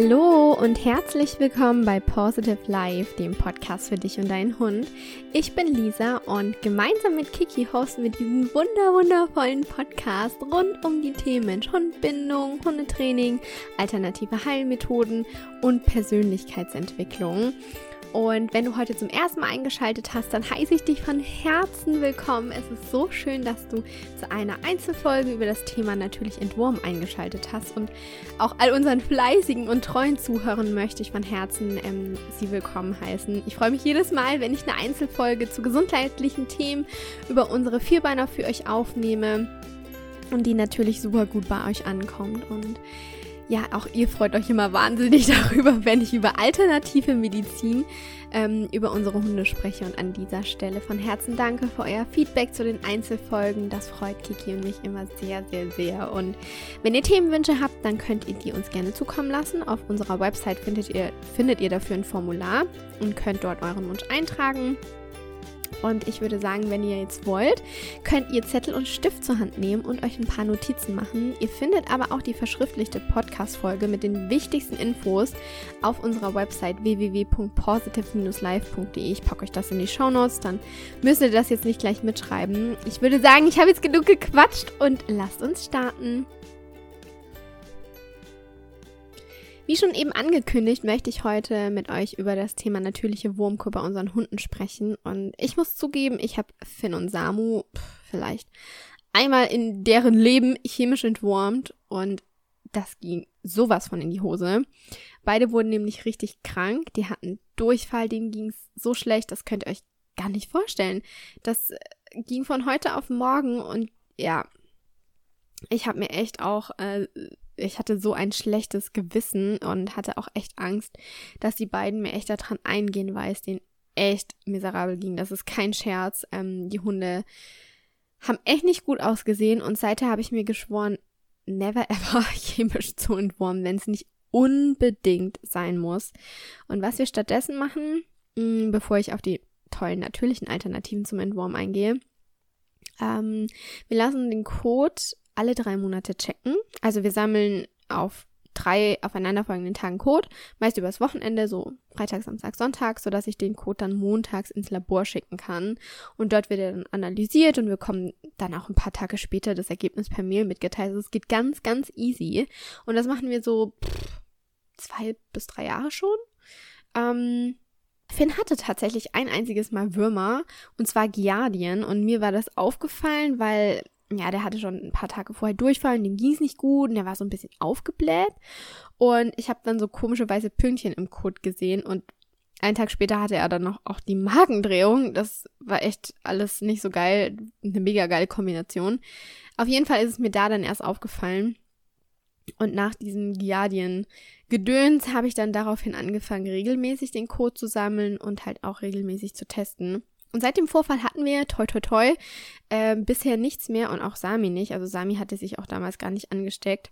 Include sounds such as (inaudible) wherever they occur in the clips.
Hallo und herzlich willkommen bei Positive Life, dem Podcast für dich und deinen Hund. Ich bin Lisa und gemeinsam mit Kiki hosten wir diesen wunder wundervollen Podcast rund um die Themen Mensch-Hund-Bindung, Hundetraining, alternative Heilmethoden und Persönlichkeitsentwicklung. Und wenn du heute zum ersten Mal eingeschaltet hast, dann heiße ich dich von Herzen willkommen. Es ist so schön, dass du zu einer Einzelfolge über das Thema natürlich Entwurm eingeschaltet hast. Und auch all unseren fleißigen und treuen Zuhörern möchte ich von Herzen ähm, sie willkommen heißen. Ich freue mich jedes Mal, wenn ich eine Einzelfolge zu gesundheitlichen Themen über unsere Vierbeiner für euch aufnehme und die natürlich super gut bei euch ankommt. Und ja, auch ihr freut euch immer wahnsinnig (laughs) darüber, wenn ich über alternative Medizin, ähm, über unsere Hunde spreche. Und an dieser Stelle von Herzen danke für euer Feedback zu den Einzelfolgen. Das freut Kiki und mich immer sehr, sehr, sehr. Und wenn ihr Themenwünsche habt, dann könnt ihr die uns gerne zukommen lassen. Auf unserer Website findet ihr, findet ihr dafür ein Formular und könnt dort euren Wunsch eintragen. Und ich würde sagen, wenn ihr jetzt wollt, könnt ihr Zettel und Stift zur Hand nehmen und euch ein paar Notizen machen. Ihr findet aber auch die verschriftlichte Podcast-Folge mit den wichtigsten Infos auf unserer Website www.positive-live.de. Ich packe euch das in die Show Notes, dann müsst ihr das jetzt nicht gleich mitschreiben. Ich würde sagen, ich habe jetzt genug gequatscht und lasst uns starten. Wie schon eben angekündigt, möchte ich heute mit euch über das Thema natürliche Wurmkur bei unseren Hunden sprechen. Und ich muss zugeben, ich habe Finn und Samu vielleicht einmal in deren Leben chemisch entwurmt und das ging sowas von in die Hose. Beide wurden nämlich richtig krank. Die hatten Durchfall, denen ging es so schlecht, das könnt ihr euch gar nicht vorstellen. Das äh, ging von heute auf morgen und ja, ich habe mir echt auch äh, ich hatte so ein schlechtes Gewissen und hatte auch echt Angst, dass die beiden mir echt daran eingehen, weil es denen echt miserabel ging. Das ist kein Scherz. Ähm, die Hunde haben echt nicht gut ausgesehen und seither habe ich mir geschworen, never (laughs) ever chemisch zu entwurmen, wenn es nicht unbedingt sein muss. Und was wir stattdessen machen, mh, mm, bevor ich auf die tollen natürlichen Alternativen zum Entwurm eingehe, ähm, wir lassen den Code alle drei Monate checken. Also wir sammeln auf drei aufeinanderfolgenden Tagen Code, meist übers Wochenende, so Freitag, Samstag, Sonntag, sodass ich den Code dann montags ins Labor schicken kann. Und dort wird er dann analysiert und wir bekommen dann auch ein paar Tage später das Ergebnis per Mail mitgeteilt. Also es geht ganz, ganz easy. Und das machen wir so pff, zwei bis drei Jahre schon. Ähm, Finn hatte tatsächlich ein einziges Mal Würmer, und zwar Giardien. Und mir war das aufgefallen, weil ja, der hatte schon ein paar Tage vorher Durchfall, dem ging es nicht gut und er war so ein bisschen aufgebläht. Und ich habe dann so komische weiße Pünktchen im Kot gesehen und einen Tag später hatte er dann noch auch die Magendrehung. Das war echt alles nicht so geil. Eine mega geile Kombination. Auf jeden Fall ist es mir da dann erst aufgefallen. Und nach diesem Giardien-Gedöns habe ich dann daraufhin angefangen, regelmäßig den Code zu sammeln und halt auch regelmäßig zu testen. Und seit dem Vorfall hatten wir, toi toi toi, äh, bisher nichts mehr und auch Sami nicht. Also Sami hatte sich auch damals gar nicht angesteckt.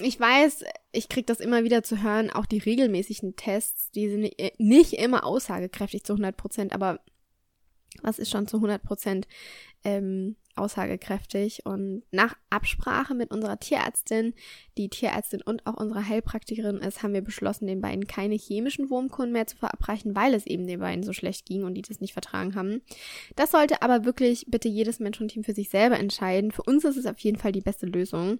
Ich weiß, ich kriege das immer wieder zu hören, auch die regelmäßigen Tests, die sind nicht immer aussagekräftig zu 100 Prozent, aber was ist schon zu 100 Prozent ähm, aussagekräftig. Und nach Absprache mit unserer Tierärztin, die Tierärztin und auch unsere Heilpraktikerin ist, haben wir beschlossen, den beiden keine chemischen Wurmkuren mehr zu verabreichen, weil es eben den beiden so schlecht ging und die das nicht vertragen haben. Das sollte aber wirklich bitte jedes Mensch und Team für sich selber entscheiden. Für uns ist es auf jeden Fall die beste Lösung.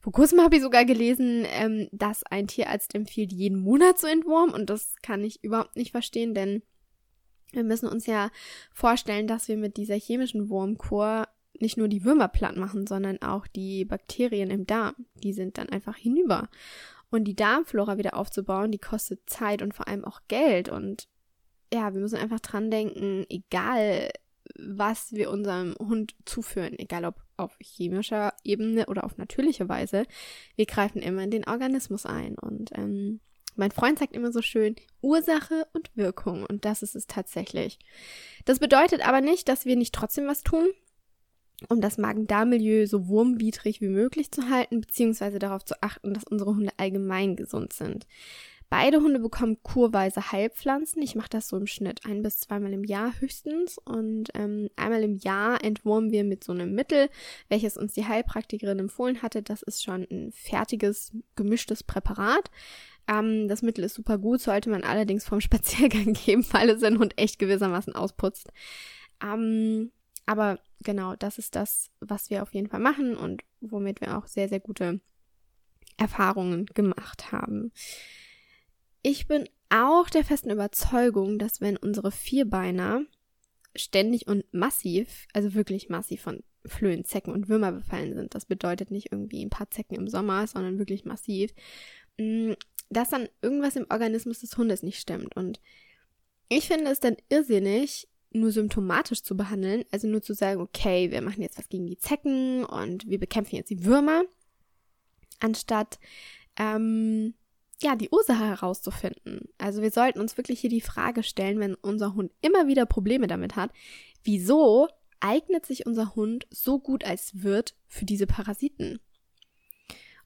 Vor kurzem habe ich sogar gelesen, ähm, dass ein Tierarzt empfiehlt, jeden Monat zu entwurmen und das kann ich überhaupt nicht verstehen, denn wir müssen uns ja vorstellen, dass wir mit dieser chemischen Wurmkur nicht nur die Würmer platt machen, sondern auch die Bakterien im Darm. Die sind dann einfach hinüber. Und die Darmflora wieder aufzubauen, die kostet Zeit und vor allem auch Geld. Und ja, wir müssen einfach dran denken, egal was wir unserem Hund zuführen, egal ob auf chemischer Ebene oder auf natürliche Weise, wir greifen immer in den Organismus ein. Und ähm, mein Freund sagt immer so schön, Ursache und Wirkung. Und das ist es tatsächlich. Das bedeutet aber nicht, dass wir nicht trotzdem was tun, um das Magen-Darm-Milieu so wurmwidrig wie möglich zu halten, beziehungsweise darauf zu achten, dass unsere Hunde allgemein gesund sind. Beide Hunde bekommen kurweise Heilpflanzen. Ich mache das so im Schnitt ein bis zweimal im Jahr höchstens. Und ähm, einmal im Jahr entwurmen wir mit so einem Mittel, welches uns die Heilpraktikerin empfohlen hatte. Das ist schon ein fertiges, gemischtes Präparat. Ähm, das Mittel ist super gut, sollte man allerdings vom (laughs) Spaziergang geben, weil es den Hund echt gewissermaßen ausputzt. Ähm, aber genau, das ist das, was wir auf jeden Fall machen und womit wir auch sehr, sehr gute Erfahrungen gemacht haben. Ich bin auch der festen Überzeugung, dass wenn unsere Vierbeiner ständig und massiv, also wirklich massiv von Flöhen, Zecken und Würmer befallen sind, das bedeutet nicht irgendwie ein paar Zecken im Sommer, sondern wirklich massiv, mm, dass dann irgendwas im Organismus des Hundes nicht stimmt. Und ich finde es dann irrsinnig, nur symptomatisch zu behandeln, also nur zu sagen, okay, wir machen jetzt was gegen die Zecken und wir bekämpfen jetzt die Würmer, anstatt ähm, ja, die Ursache herauszufinden. Also wir sollten uns wirklich hier die Frage stellen, wenn unser Hund immer wieder Probleme damit hat, wieso eignet sich unser Hund so gut als Wirt für diese Parasiten?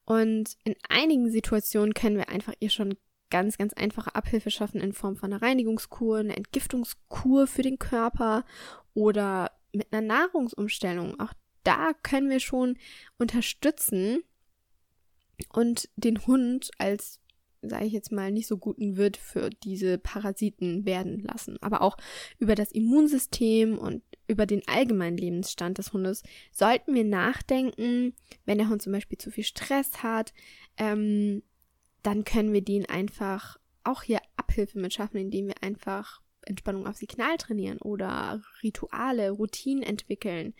Und in einigen Situationen können wir einfach ihr schon ganz, ganz einfache Abhilfe schaffen in Form von einer Reinigungskur, einer Entgiftungskur für den Körper oder mit einer Nahrungsumstellung. Auch da können wir schon unterstützen und den Hund als sage ich jetzt mal, nicht so guten Wirt für diese Parasiten werden lassen. Aber auch über das Immunsystem und über den allgemeinen Lebensstand des Hundes sollten wir nachdenken, wenn der Hund zum Beispiel zu viel Stress hat, ähm, dann können wir den einfach auch hier Abhilfe mit schaffen, indem wir einfach Entspannung auf Signal trainieren oder Rituale, Routinen entwickeln,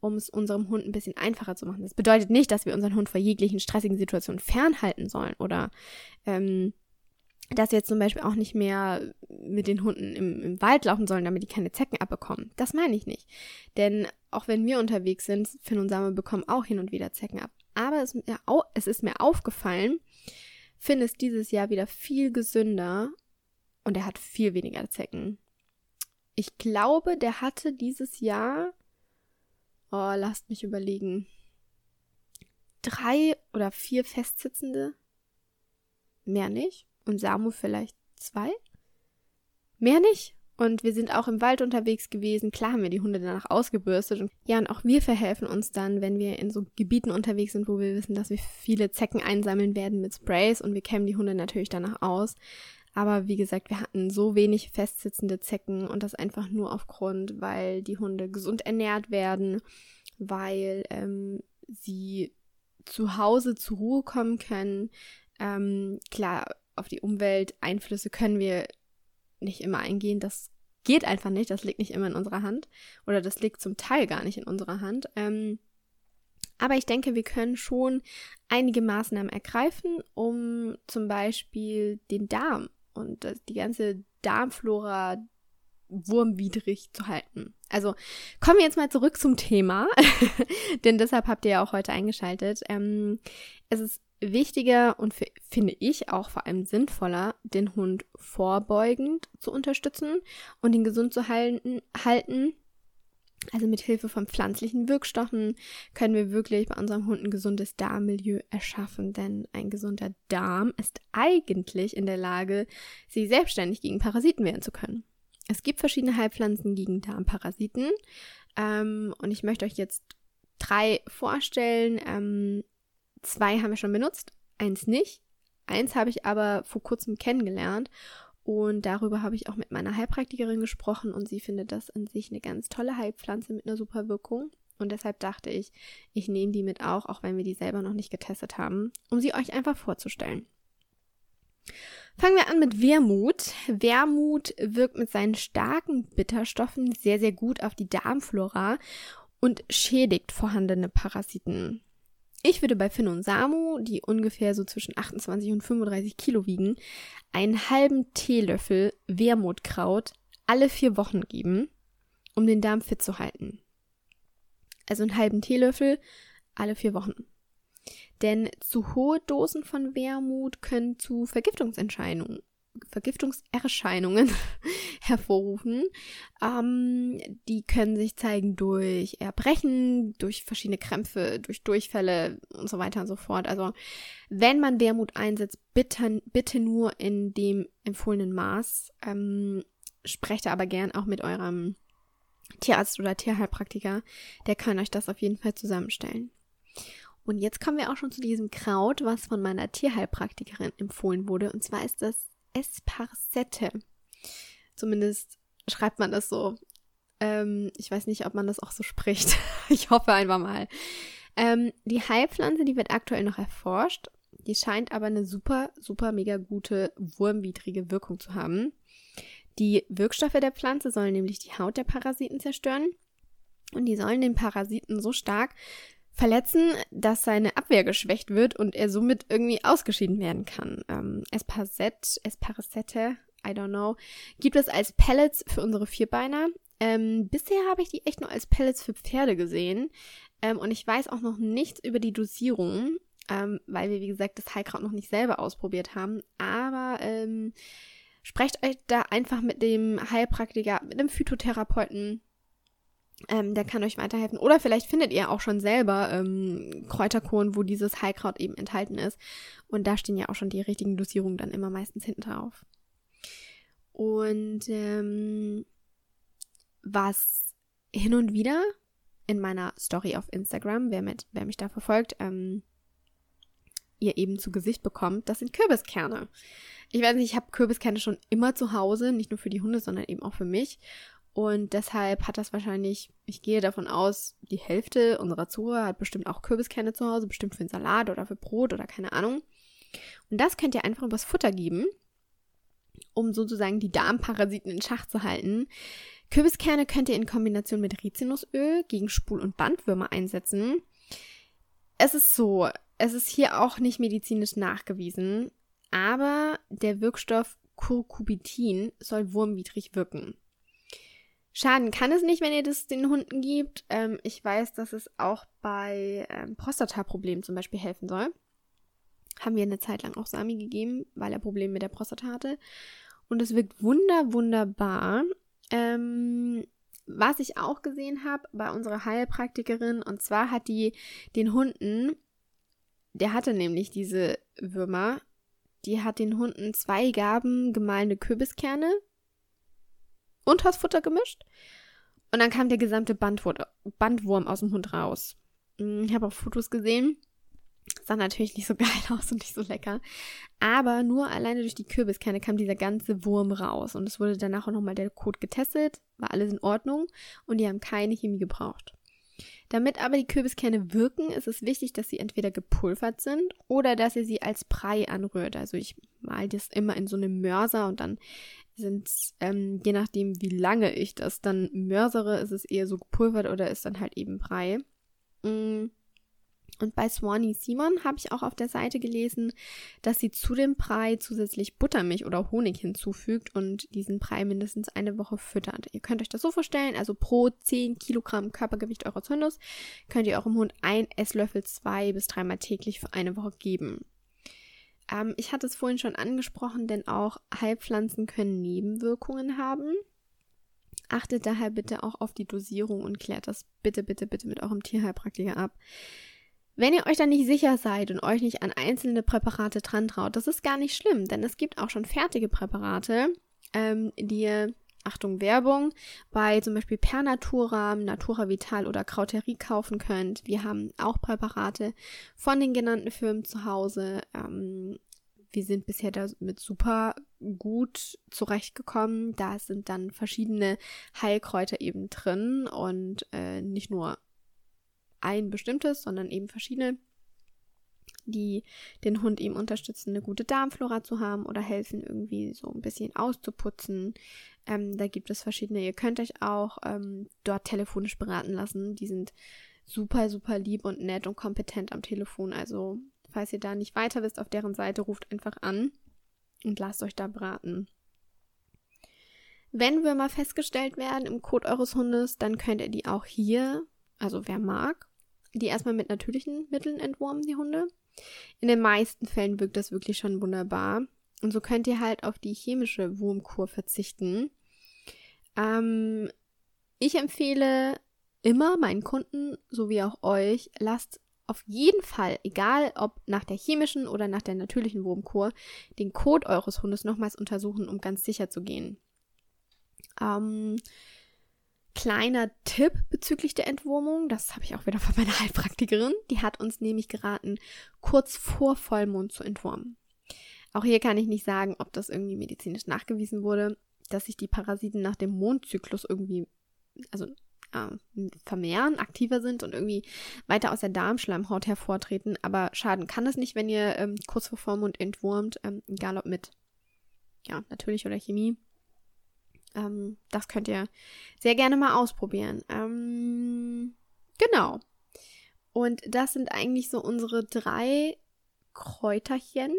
um es unserem Hund ein bisschen einfacher zu machen. Das bedeutet nicht, dass wir unseren Hund vor jeglichen stressigen Situationen fernhalten sollen oder ähm, dass wir jetzt zum Beispiel auch nicht mehr mit den Hunden im, im, Wald laufen sollen, damit die keine Zecken abbekommen. Das meine ich nicht. Denn auch wenn wir unterwegs sind, Finn und Same bekommen auch hin und wieder Zecken ab. Aber es, es ist mir aufgefallen, Finn ist dieses Jahr wieder viel gesünder und er hat viel weniger Zecken. Ich glaube, der hatte dieses Jahr, oh, lasst mich überlegen, drei oder vier Festsitzende. Mehr nicht. Und Samu vielleicht zwei. Mehr nicht. Und wir sind auch im Wald unterwegs gewesen. Klar haben wir die Hunde danach ausgebürstet. Und ja, und auch wir verhelfen uns dann, wenn wir in so Gebieten unterwegs sind, wo wir wissen, dass wir viele Zecken einsammeln werden mit Sprays. Und wir kämmen die Hunde natürlich danach aus. Aber wie gesagt, wir hatten so wenig festsitzende Zecken und das einfach nur aufgrund, weil die Hunde gesund ernährt werden, weil ähm, sie zu Hause zur Ruhe kommen können. Ähm, klar, auf die Umwelteinflüsse können wir nicht immer eingehen. Das geht einfach nicht. Das liegt nicht immer in unserer Hand. Oder das liegt zum Teil gar nicht in unserer Hand. Ähm, aber ich denke, wir können schon einige Maßnahmen ergreifen, um zum Beispiel den Darm und die ganze Darmflora wurmwidrig zu halten. Also kommen wir jetzt mal zurück zum Thema, (laughs) denn deshalb habt ihr ja auch heute eingeschaltet. Ähm, es ist wichtiger und finde ich auch vor allem sinnvoller, den Hund vorbeugend zu unterstützen und ihn gesund zu halten, also mit Hilfe von pflanzlichen Wirkstoffen können wir wirklich bei unserem Hund ein gesundes Darmmilieu erschaffen, denn ein gesunder Darm ist eigentlich in der Lage, sich selbstständig gegen Parasiten wehren zu können. Es gibt verschiedene Heilpflanzen gegen Darmparasiten ähm, und ich möchte euch jetzt drei vorstellen. Ähm, zwei haben wir schon benutzt, eins nicht. Eins habe ich aber vor kurzem kennengelernt und darüber habe ich auch mit meiner Heilpraktikerin gesprochen und sie findet das an sich eine ganz tolle Heilpflanze mit einer super Wirkung. Und deshalb dachte ich, ich nehme die mit auch, auch wenn wir die selber noch nicht getestet haben, um sie euch einfach vorzustellen. Fangen wir an mit Wermut. Wermut wirkt mit seinen starken Bitterstoffen sehr, sehr gut auf die Darmflora und schädigt vorhandene Parasiten. Ich würde bei Finn und Samu, die ungefähr so zwischen 28 und 35 Kilo wiegen, einen halben Teelöffel Wermutkraut alle vier Wochen geben, um den Darm fit zu halten. Also einen halben Teelöffel alle vier Wochen. Denn zu hohe Dosen von Wermut können zu Vergiftungsentscheidungen Vergiftungserscheinungen (laughs) hervorrufen. Ähm, die können sich zeigen durch Erbrechen, durch verschiedene Krämpfe, durch Durchfälle und so weiter und so fort. Also wenn man Wermut einsetzt, bitte, bitte nur in dem empfohlenen Maß. Ähm, sprecht aber gern auch mit eurem Tierarzt oder Tierheilpraktiker. Der kann euch das auf jeden Fall zusammenstellen. Und jetzt kommen wir auch schon zu diesem Kraut, was von meiner Tierheilpraktikerin empfohlen wurde. Und zwar ist das Esparsette. Zumindest schreibt man das so. Ähm, ich weiß nicht, ob man das auch so spricht. (laughs) ich hoffe einfach mal. Ähm, die Heilpflanze, die wird aktuell noch erforscht. Die scheint aber eine super, super mega gute wurmwidrige Wirkung zu haben. Die Wirkstoffe der Pflanze sollen nämlich die Haut der Parasiten zerstören. Und die sollen den Parasiten so stark verletzen, dass seine Abwehr geschwächt wird und er somit irgendwie ausgeschieden werden kann. Ähm, Esparset, Esparacette, I don't know, gibt es als Pellets für unsere Vierbeiner. Ähm, bisher habe ich die echt nur als Pellets für Pferde gesehen. Ähm, und ich weiß auch noch nichts über die Dosierung, ähm, weil wir, wie gesagt, das Heilkraut noch nicht selber ausprobiert haben. Aber ähm, sprecht euch da einfach mit dem Heilpraktiker, mit dem Phytotherapeuten. Ähm, der kann euch weiterhelfen. Oder vielleicht findet ihr auch schon selber ähm, Kräuterkohlen, wo dieses Heilkraut eben enthalten ist. Und da stehen ja auch schon die richtigen Dosierungen dann immer meistens hinten drauf. Und ähm, was hin und wieder in meiner Story auf Instagram, wer, mit, wer mich da verfolgt, ähm, ihr eben zu Gesicht bekommt, das sind Kürbiskerne. Ich weiß nicht, ich habe Kürbiskerne schon immer zu Hause, nicht nur für die Hunde, sondern eben auch für mich. Und deshalb hat das wahrscheinlich, ich gehe davon aus, die Hälfte unserer Zuhörer hat bestimmt auch Kürbiskerne zu Hause, bestimmt für einen Salat oder für Brot oder keine Ahnung. Und das könnt ihr einfach übers Futter geben, um sozusagen die Darmparasiten in Schach zu halten. Kürbiskerne könnt ihr in Kombination mit Rizinusöl gegen Spul- und Bandwürmer einsetzen. Es ist so, es ist hier auch nicht medizinisch nachgewiesen, aber der Wirkstoff Curcubitin soll wurmwidrig wirken. Schaden kann es nicht, wenn ihr das den Hunden gibt. Ähm, ich weiß, dass es auch bei ähm, Prostata-Problemen zum Beispiel helfen soll. Haben wir eine Zeit lang auch Sami gegeben, weil er Probleme mit der Prostata hatte. Und es wirkt wunder, wunderbar. Ähm, was ich auch gesehen habe bei unserer Heilpraktikerin, und zwar hat die den Hunden, der hatte nämlich diese Würmer, die hat den Hunden zwei Gaben gemahlene Kürbiskerne unters Futter gemischt. Und dann kam der gesamte Bandwurm, aus dem Hund raus. Hm, ich habe auch Fotos gesehen. Sah natürlich nicht so (laughs) geil aus und nicht so lecker. Aber nur alleine durch die Kürbiskerne kam dieser ganze Wurm raus. Und es wurde danach auch nochmal der Code getestet. War alles in Ordnung. Und die haben keine Chemie gebraucht. Damit aber die Kürbiskerne wirken, ist es wichtig, dass sie entweder gepulvert sind oder dass ihr sie als Brei anrührt. Also ich mal das immer in so einem Mörser und dann sind, ähm, je nachdem, wie lange ich das dann mörsere, ist es eher so gepulvert oder ist dann halt eben Brei. Mm. Und bei Swanee Simon habe ich auch auf der Seite gelesen, dass sie zu dem Brei zusätzlich Buttermilch oder Honig hinzufügt und diesen Brei mindestens eine Woche füttert. Ihr könnt euch das so vorstellen, also pro 10 Kilogramm Körpergewicht eures Hundes könnt ihr eurem Hund ein Esslöffel zwei bis dreimal täglich für eine Woche geben. Ähm, ich hatte es vorhin schon angesprochen, denn auch Heilpflanzen können Nebenwirkungen haben. Achtet daher bitte auch auf die Dosierung und klärt das bitte, bitte, bitte mit eurem Tierheilpraktiker ab. Wenn ihr euch dann nicht sicher seid und euch nicht an einzelne Präparate dran traut, das ist gar nicht schlimm, denn es gibt auch schon fertige Präparate, ähm, die ihr, Achtung Werbung, bei zum Beispiel Pernatura, Natura Vital oder Krauterie kaufen könnt. Wir haben auch Präparate von den genannten Firmen zu Hause. Ähm, wir sind bisher damit super gut zurechtgekommen. Da sind dann verschiedene Heilkräuter eben drin und äh, nicht nur ein bestimmtes, sondern eben verschiedene, die den Hund eben unterstützen, eine gute Darmflora zu haben oder helfen, irgendwie so ein bisschen auszuputzen. Ähm, da gibt es verschiedene. Ihr könnt euch auch ähm, dort telefonisch beraten lassen. Die sind super, super lieb und nett und kompetent am Telefon. Also, falls ihr da nicht weiter wisst auf deren Seite, ruft einfach an und lasst euch da beraten. Wenn Würmer festgestellt werden im Kot eures Hundes, dann könnt ihr die auch hier, also wer mag, die erstmal mit natürlichen Mitteln entwurmen, die Hunde. In den meisten Fällen wirkt das wirklich schon wunderbar. Und so könnt ihr halt auf die chemische Wurmkur verzichten. Ähm, ich empfehle immer meinen Kunden sowie auch euch, lasst auf jeden Fall, egal ob nach der chemischen oder nach der natürlichen Wurmkur, den Kot eures Hundes nochmals untersuchen, um ganz sicher zu gehen. Ähm, kleiner Tipp bezüglich der Entwurmung, das habe ich auch wieder von meiner (laughs) Heilpraktikerin, die hat uns nämlich geraten, kurz vor Vollmond zu entwurmen. Auch hier kann ich nicht sagen, ob das irgendwie medizinisch nachgewiesen wurde, dass sich die Parasiten nach dem Mondzyklus irgendwie, also äh, vermehren, aktiver sind und irgendwie weiter aus der Darmschleimhaut hervortreten. Aber schaden kann es nicht, wenn ihr ähm, kurz vor Vollmond entwurmt, ähm, egal ob mit, ja, natürlich oder Chemie. Ähm, das könnt ihr sehr gerne mal ausprobieren. Ähm, genau. Und das sind eigentlich so unsere drei Kräuterchen,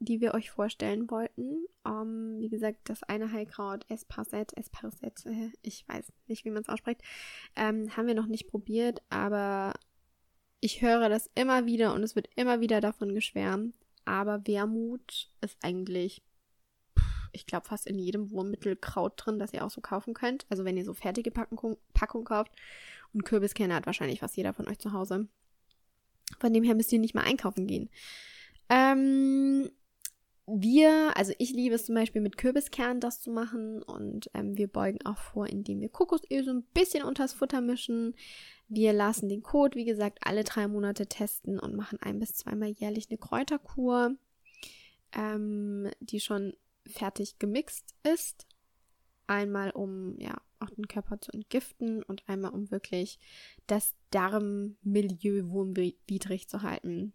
die wir euch vorstellen wollten. Um, ähm, wie gesagt, das eine Heilkraut Esparset, Esparset, äh, ich weiß nicht, wie man es ausspricht, ähm, haben wir noch nicht probiert, aber ich höre das immer wieder und es wird immer wieder davon geschwärmt. Aber Wermut ist eigentlich, ich glaube, fast in jedem Wurmmittel Kraut drin, das ihr auch so kaufen könnt. Also wenn ihr so fertige Packung, Packung kauft. Und Kürbiskerne hat wahrscheinlich fast jeder von euch zu Hause. Von dem her müsst ihr nicht mal einkaufen gehen. Ähm, wir, also ich liebe es zum Beispiel mit Kürbiskernen das zu machen und ähm, wir beugen auch vor, indem wir Kokosöl so ein bisschen unters Futter mischen. Wir lassen den Kot, wie gesagt, alle drei Monate testen und machen ein bis zweimal jährlich eine Kräuterkur, ähm, die schon fertig gemixt ist. Einmal um ja auch den Körper zu entgiften und einmal um wirklich das Darmmilieu wurmwidrig zu halten.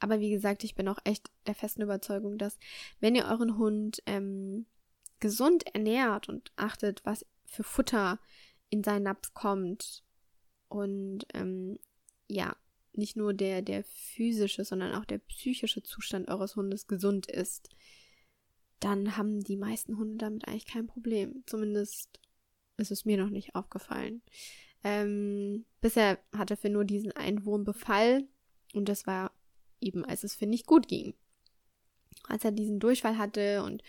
Aber wie gesagt, ich bin auch echt der festen Überzeugung, dass wenn ihr euren Hund ähm, gesund ernährt und achtet, was für Futter in seinen Napf kommt und ähm, ja, nicht nur der, der physische, sondern auch der psychische Zustand eures Hundes gesund ist, dann haben die meisten Hunde damit eigentlich kein Problem. Zumindest ist es mir noch nicht aufgefallen. Ähm, bisher hatte Finn nur diesen Einwurmbefall und das war eben als es Finn nicht gut ging. Als er diesen Durchfall hatte und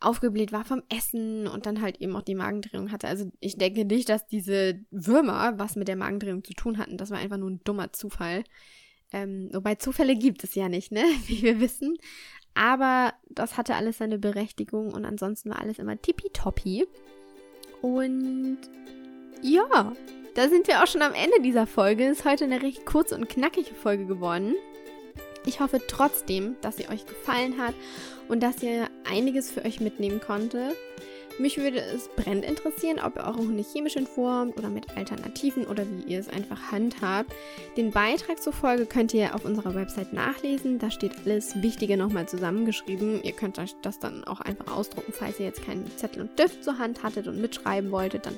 aufgebläht war vom Essen und dann halt eben auch die Magendrehung hatte. Also ich denke nicht, dass diese Würmer was mit der Magendrehung zu tun hatten. Das war einfach nur ein dummer Zufall. Ähm, wobei Zufälle gibt es ja nicht, ne? (laughs) Wie wir wissen. Aber das hatte alles seine Berechtigung und ansonsten war alles immer tippitoppi. Und ja, da sind wir auch schon am Ende dieser Folge. Ist heute eine recht kurze und knackige Folge geworden. Ich hoffe trotzdem, dass sie euch gefallen hat und dass ihr einiges für euch mitnehmen konnte. Mich würde es brennend interessieren, ob ihr eure Hunde chemisch entwurmt oder mit Alternativen oder wie ihr es einfach handhabt. Den Beitrag zur Folge könnt ihr auf unserer Website nachlesen. Da steht alles Wichtige nochmal zusammengeschrieben. Ihr könnt euch das dann auch einfach ausdrucken, falls ihr jetzt keinen Zettel und Stift zur Hand hattet und mitschreiben wolltet, dann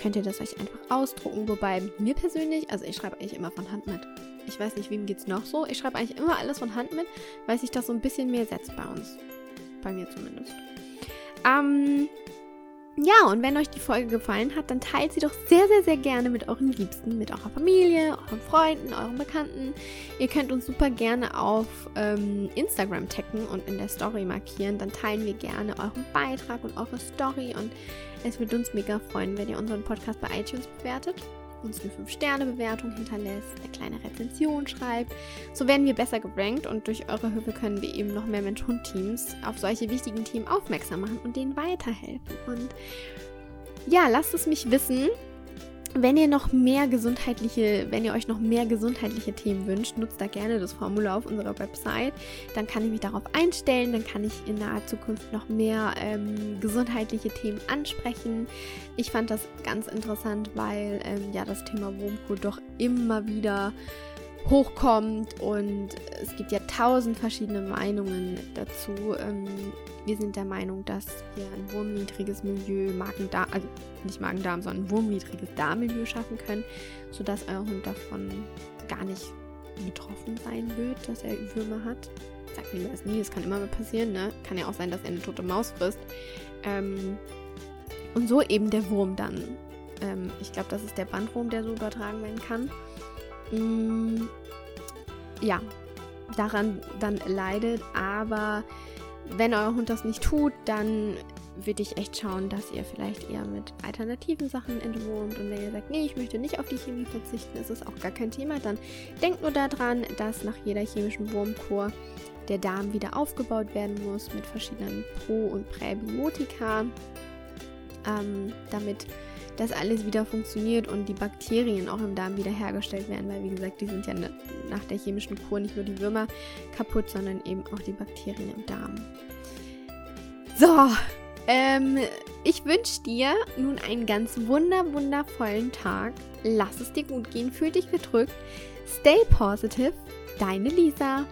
könnt ihr das euch einfach ausdrucken. Wobei mir persönlich, also ich schreibe eigentlich immer von Hand mit. Ich weiß nicht, wem geht es noch so. Ich schreibe eigentlich immer alles von Hand mit, weil sich das so ein bisschen mehr setzt bei uns. Bei mir zumindest. Ähm, ja, und wenn euch die Folge gefallen hat, dann teilt sie doch sehr, sehr, sehr gerne mit euren Liebsten, mit eurer Familie, euren Freunden, euren Bekannten. Ihr könnt uns super gerne auf ähm, Instagram taggen und in der Story markieren. Dann teilen wir gerne euren Beitrag und eure Story. Und es würde uns mega freuen, wenn ihr unseren Podcast bei iTunes bewertet uns eine 5-Sterne-Bewertung hinterlässt, eine kleine Rezension schreibt. So werden wir besser gerankt und durch eure Hilfe können wir eben noch mehr Mensch-Hund-Teams auf solche wichtigen Themen aufmerksam machen und denen weiterhelfen. Und ja, lasst es mich wissen. Wenn ihr noch mehr gesundheitliche, wenn ihr euch noch mehr gesundheitliche Themen wünscht, nutzt da gerne das Formular auf unserer Website. Dann kann ich mich darauf einstellen, dann kann ich in naher Zukunft noch mehr ähm, gesundheitliche Themen ansprechen. Ich fand das ganz interessant, weil ähm, ja das Thema Wurmkur doch immer wieder hochkommt und es gibt ja tausend verschiedene Meinungen dazu. Ähm, wir sind der Meinung, dass wir ein wurmniedriges Milieu, Magen-Darm, also nicht Magen-Darm, sondern ein wurmniedriges Darmmilieu schaffen können, sodass euer Hund davon gar nicht betroffen sein wird, dass er Würmer hat. Sagt mir das nie, es kann immer mal passieren, ne? Kann ja auch sein, dass er eine tote Maus frisst. Ähm, und so eben der Wurm dann. Ähm, ich glaube, das ist der Bandwurm, der so übertragen werden kann. Mm, ja, daran dann leidet, aber wenn euer Hund das nicht tut, dann würde ich echt schauen, dass ihr vielleicht eher mit alternativen Sachen entwurmt. Und wenn ihr sagt, nee, ich möchte nicht auf die Chemie verzichten, ist es auch gar kein Thema, dann denkt nur daran, dass nach jeder chemischen Wurmkur der Darm wieder aufgebaut werden muss mit verschiedenen Pro- und Präbiotika, ähm, damit dass alles wieder funktioniert und die Bakterien auch im Darm wiederhergestellt werden, weil wie gesagt, die sind ja ne, nach der chemischen Kur nicht nur die Würmer kaputt, sondern eben auch die Bakterien im Darm. So, ähm, ich wünsche dir nun einen ganz wunder, wundervollen Tag. Lass es dir gut gehen, fühl dich gedrückt. Stay positive, deine Lisa.